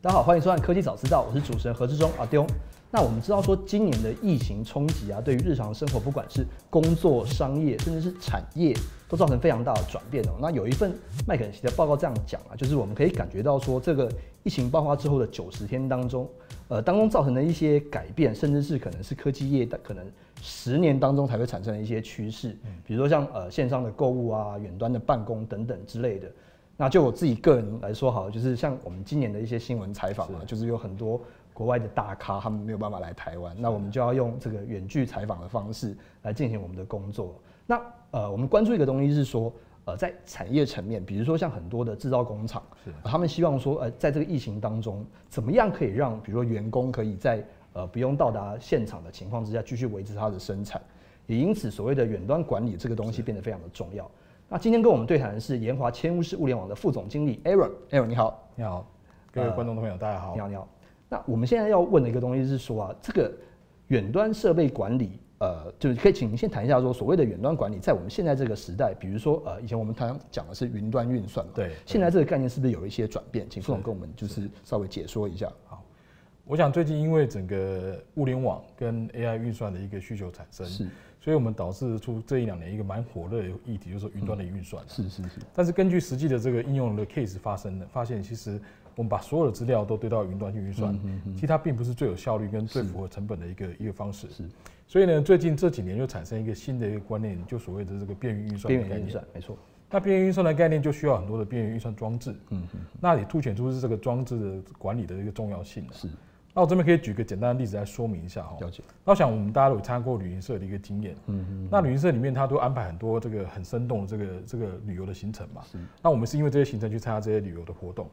大家好，欢迎收看科技早知道，我是主持人何志忠阿丢。那我们知道说，今年的疫情冲击啊，对于日常生活，不管是工作、商业，甚至是产业，都造成非常大的转变哦。那有一份麦肯锡的报告这样讲啊，就是我们可以感觉到说，这个疫情爆发之后的九十天当中，呃，当中造成的一些改变，甚至是可能是科技业的可能十年当中才会产生的一些趋势，比如说像呃线上的购物啊、远端的办公等等之类的。那就我自己个人来说，好，就是像我们今年的一些新闻采访啊，就是有很多。国外的大咖他们没有办法来台湾，那我们就要用这个远距采访的方式来进行我们的工作。那呃，我们关注一个东西是说，呃，在产业层面，比如说像很多的制造工厂，他们希望说，呃，在这个疫情当中，怎么样可以让比如说员工可以在呃不用到达现场的情况之下继续维持他的生产，也因此所谓的远端管理这个东西变得非常的重要。那今天跟我们对谈的是研华千屋式物联网的副总经理 Aaron，Aaron 你好，你好，各位观众朋友大家好，你好你好。那我们现在要问的一个东西是说啊，这个远端设备管理，呃，就是可以请您先谈一下说，所谓的远端管理，在我们现在这个时代，比如说呃，以前我们常讲的是云端运算嘛，对，现在这个概念是不是有一些转变？请副总跟我们就是。稍微解说一下。好，我想最近因为整个物联网跟 AI 运算的一个需求产生，是，所以我们导致出这一两年一个蛮火热的议题，就是说云端的运算。是是是。但是根据实际的这个应用的 case 发生的，发现其实。我们把所有的资料都堆到云端去运算，其实它并不是最有效率跟最符合成本的一个一个方式。是，所以呢，最近这几年就产生一个新的一个观念，就所谓的这个边缘运算。边缘运算，没错。那边缘运算的概念就需要很多的边缘运算装置。嗯嗯。那也凸显出是这个装置的管理的一个重要性。是。那我这边可以举个简单的例子来说明一下哈。了解。那我想我们大家都有参加过旅行社的一个经验。嗯嗯。那旅行社里面它都安排很多这个很生动的这个这个旅游的行程嘛。是。那我们是因为这些行程去参加这些旅游的活动。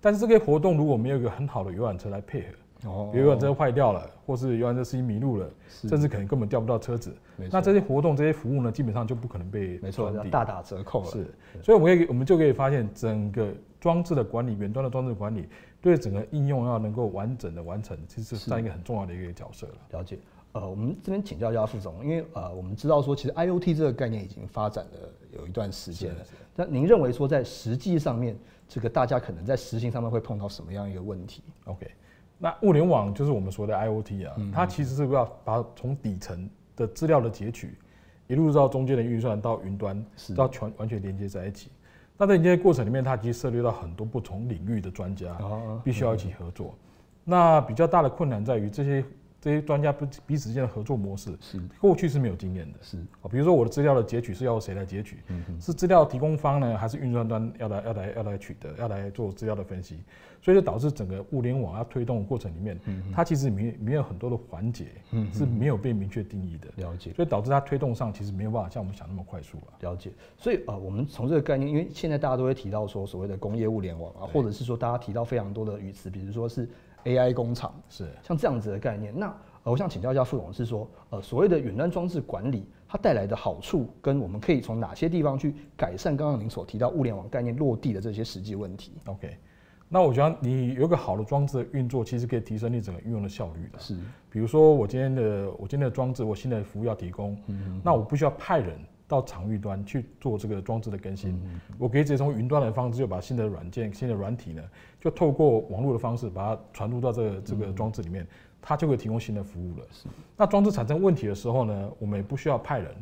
但是这些活动如果没有一个很好的游览车来配合，哦，比如游览车坏掉了，或是游览车司机迷路了，甚至可能根本调不到车子，那这些活动、这些服务呢，基本上就不可能被没错大打折扣了。是，所以我们可以，我们就可以发现，整个装置的管理，远端的装置管理，对整个应用要能够完整的完成，其实是占一个很重要的一个角色了。了解。呃，我们这边请教一下副总，因为呃，我们知道说，其实 IOT 这个概念已经发展了有一段时间了。那您认为说，在实际上面，这个大家可能在实行上面会碰到什么样一个问题？OK，那物联网就是我们说的 IOT 啊，它其实是要把从底层的资料的截取，一路到中间的运算到云端，到全完全连接在一起。那在这些过程里面，它其实涉猎到很多不同领域的专家，必须要一起合作。那比较大的困难在于这些。这些专家不彼此之间的合作模式是过去是没有经验的，是啊，比如说我的资料的截取是要谁来截取？嗯是资料提供方呢，还是运算端要来要来要来取得，要来做资料的分析？所以就导致整个物联网要推动的过程里面，它其实没没有很多的环节，嗯是没有被明确定义的。了解。所以导致它推动上其实没有办法像我们想那么快速了。了解。所以呃，我们从这个概念，因为现在大家都会提到说所谓的工业物联网啊，或者是说大家提到非常多的语词，比如说是 AI 工厂，是像这样子的概念，那。我想请教一下副总，是说，呃，所谓的远端装置管理，它带来的好处，跟我们可以从哪些地方去改善刚刚您所提到物联网概念落地的这些实际问题？OK，那我觉得你有个好的装置的运作，其实可以提升你整个运用的效率的。是，比如说我今天的我今天的装置，我新的服务要提供，嗯那我不需要派人到场域端去做这个装置的更新，我可以直接从云端的方式，就把新的软件、新的软体呢，就透过网络的方式把它传入到这个这个装置里面。它就会提供新的服务了。那装置产生问题的时候呢，我们也不需要派人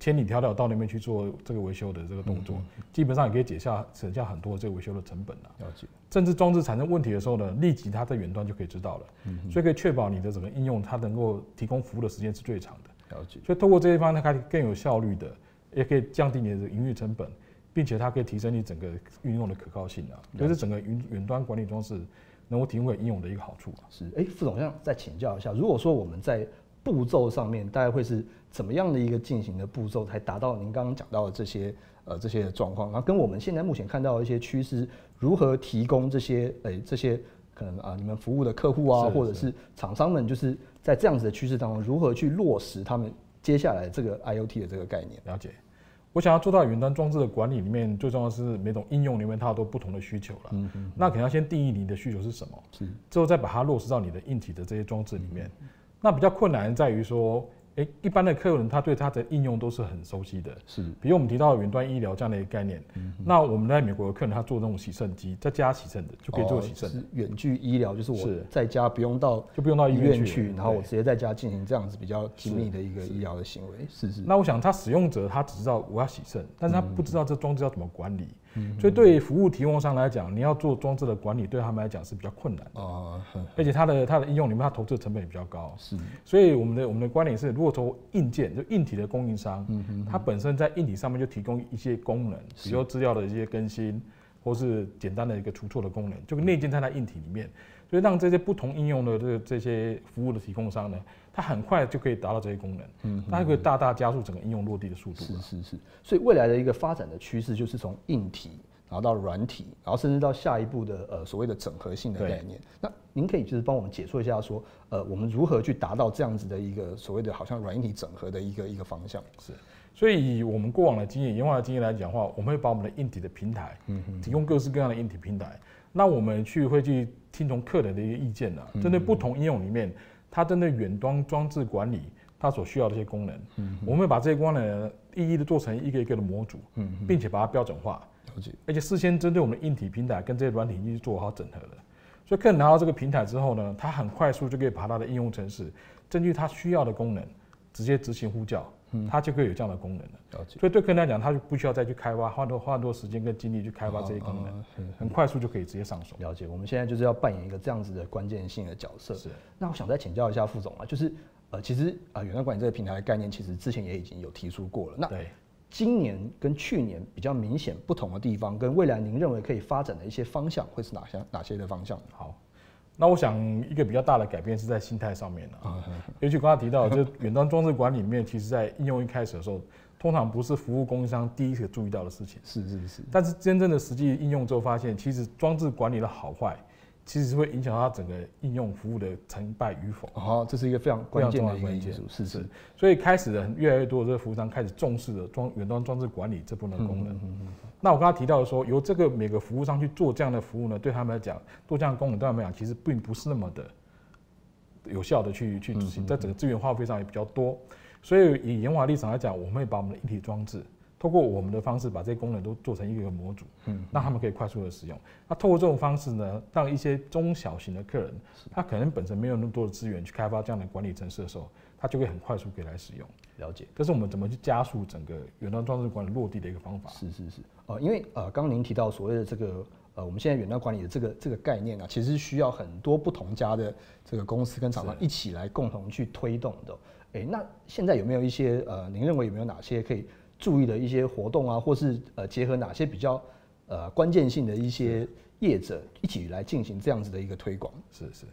千里迢迢到那边去做这个维修的这个动作，基本上也可以解下省下很多这个维修的成本了。了解。甚至装置产生问题的时候呢，立即它在远端就可以知道了。嗯。所以可以确保你的整个应用它能够提供服务的时间是最长的。了解。所以透过这一方，它可以更有效率的，也可以降低你的营运成本，并且它可以提升你整个运用的可靠性啊。就是整个云云端管理装置。能够提供给应用的一个好处是，哎，副总，想再请教一下，如果说我们在步骤上面，大概会是怎么样的一个进行的步骤，才达到您刚刚讲到的这些呃这些状况？然后跟我们现在目前看到的一些趋势，如何提供这些哎这些可能啊你们服务的客户啊，或者是厂商们，就是在这样子的趋势当中，如何去落实他们接下来这个 IOT 的这个概念？了解。我想要做到云端装置的管理里面，最重要是每种应用里面它有都不同的需求了。嗯嗯。那可能要先定义你的需求是什么，是之后再把它落实到你的硬体的这些装置里面。那比较困难在于说哎，一般的客人他对它的应用都是很熟悉的，是，比如我们提到云端医疗这样的一个概念，那我们在美国的客人他做那种洗肾机，在家洗肾的就可以做洗肾，是远距医疗，就是我在家不用到就不用到医院去，然后我直接在家进行这样子比较精密的一个医疗的行为，是是。那我想他使用者他只知道我要洗肾，但是他不知道这装置要怎么管理。所以对服务提供商来讲，你要做装置的管理，对他们来讲是比较困难的啊。而且它的它的应用里面，它投资成本也比较高。是。所以我们的我们的观点是，如果从硬件就硬体的供应商，它本身在硬体上面就提供一些功能，比如资料的一些更新，或是简单的一个除错的功能，就内建在它硬体里面，所以让这些不同应用的这这些服务的提供商呢。它很快就可以达到这些功能，嗯，它可以大大加速整个应用落地的速度。是是是，所以未来的一个发展的趋势就是从硬体，然后到软体，然后甚至到下一步的呃所谓的整合性的概念。那您可以就是帮我们解说一下，说呃我们如何去达到这样子的一个所谓的好像软硬体整合的一个一个方向？是，所以以我们过往的经验、研发的经验来讲的话，我们会把我们的硬体的平台，嗯提供各式各样的硬体平台。那我们去会去听从客人的一个意见呢，针对不同应用里面。它针对远端装置管理，它所需要的一些功能，我们会把这些功能一一的做成一个一个的模组，并且把它标准化，而且事先针对我们的硬体平台跟这些软体一起做好整合的。所以客人拿到这个平台之后呢，他很快速就可以把它的应用程式，根据他需要的功能，直接执行呼叫。它就可以有这样的功能了，了解所以对客人来讲，他就不需要再去开发，花多花多时间跟精力去开发这些功能，很快速就可以直接上手。了解，我们现在就是要扮演一个这样子的关键性的角色。是。那我想再请教一下副总啊，就是呃，其实啊，远端管理这个平台的概念，其实之前也已经有提出过了。那今年跟去年比较明显不同的地方，跟未来您认为可以发展的一些方向，会是哪些哪些的方向？好。那我想一个比较大的改变是在心态上面了。尤其刚刚提到，就远端装置管理里面，其实在应用一开始的时候，通常不是服务供应商第一个注意到的事情。是是是。但是真正的实际应用之后，发现其实装置管理的好坏。其实是会影响到它整个应用服务的成败与否。哦，这是一个非常关键的一个因素。是是。所以开始的越来越多的这个服务商开始重视了装远端装置管理这部分的功能。那我刚刚提到的说，由这个每个服务商去做这样的服务呢，对他们来讲，做这样的功能对他们来讲，其实并不是那么的有效的去去执行，在整个资源花费上也比较多。所以以研华立场来讲，我们会把我们的一体装置。透过我们的方式把这些功能都做成一个模组，嗯，让他们可以快速的使用。那透过这种方式呢，让一些中小型的客人，他可能本身没有那么多的资源去开发这样的管理程式的时候，他就会很快速可以来使用。了解。这是我们怎么去加速整个远端装置管理落地的一个方法。是是是。呃，因为呃，刚刚您提到所谓的这个呃，我们现在远端管理的这个这个概念啊，其实需要很多不同家的这个公司跟厂商一起来共同去推动的。哎，那现在有没有一些呃，您认为有没有哪些可以？注意的一些活动啊，或是呃结合哪些比较呃关键性的一些业者一起来进行这样子的一个推广？是是，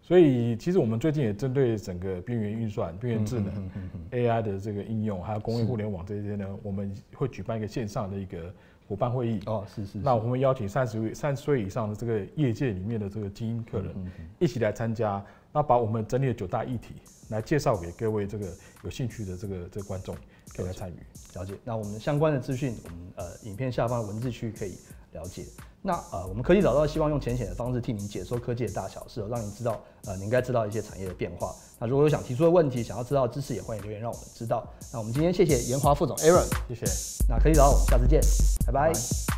所以其实我们最近也针对整个边缘运算、边缘智能、AI 的这个应用，还有工业互联网这些呢，我们会举办一个线上的一个伙伴会议。哦，是是。那我们邀请三十位三十岁以上的这个业界里面的这个精英客人一起来参加，那把我们整理的九大议题来介绍给各位这个有兴趣的这个这个观众。可以来参与了解，那我们相关的资讯，我们呃影片下方文字区可以了解。那呃我们科技找到希望用浅显的方式替您解说科技的大小事，让您知道呃您该知道一些产业的变化。那如果有想提出的问题，想要知道的知识，也欢迎留言让我们知道。那我们今天谢谢研华副总 Aaron，谢谢。那科技找到，我们下次见，拜拜。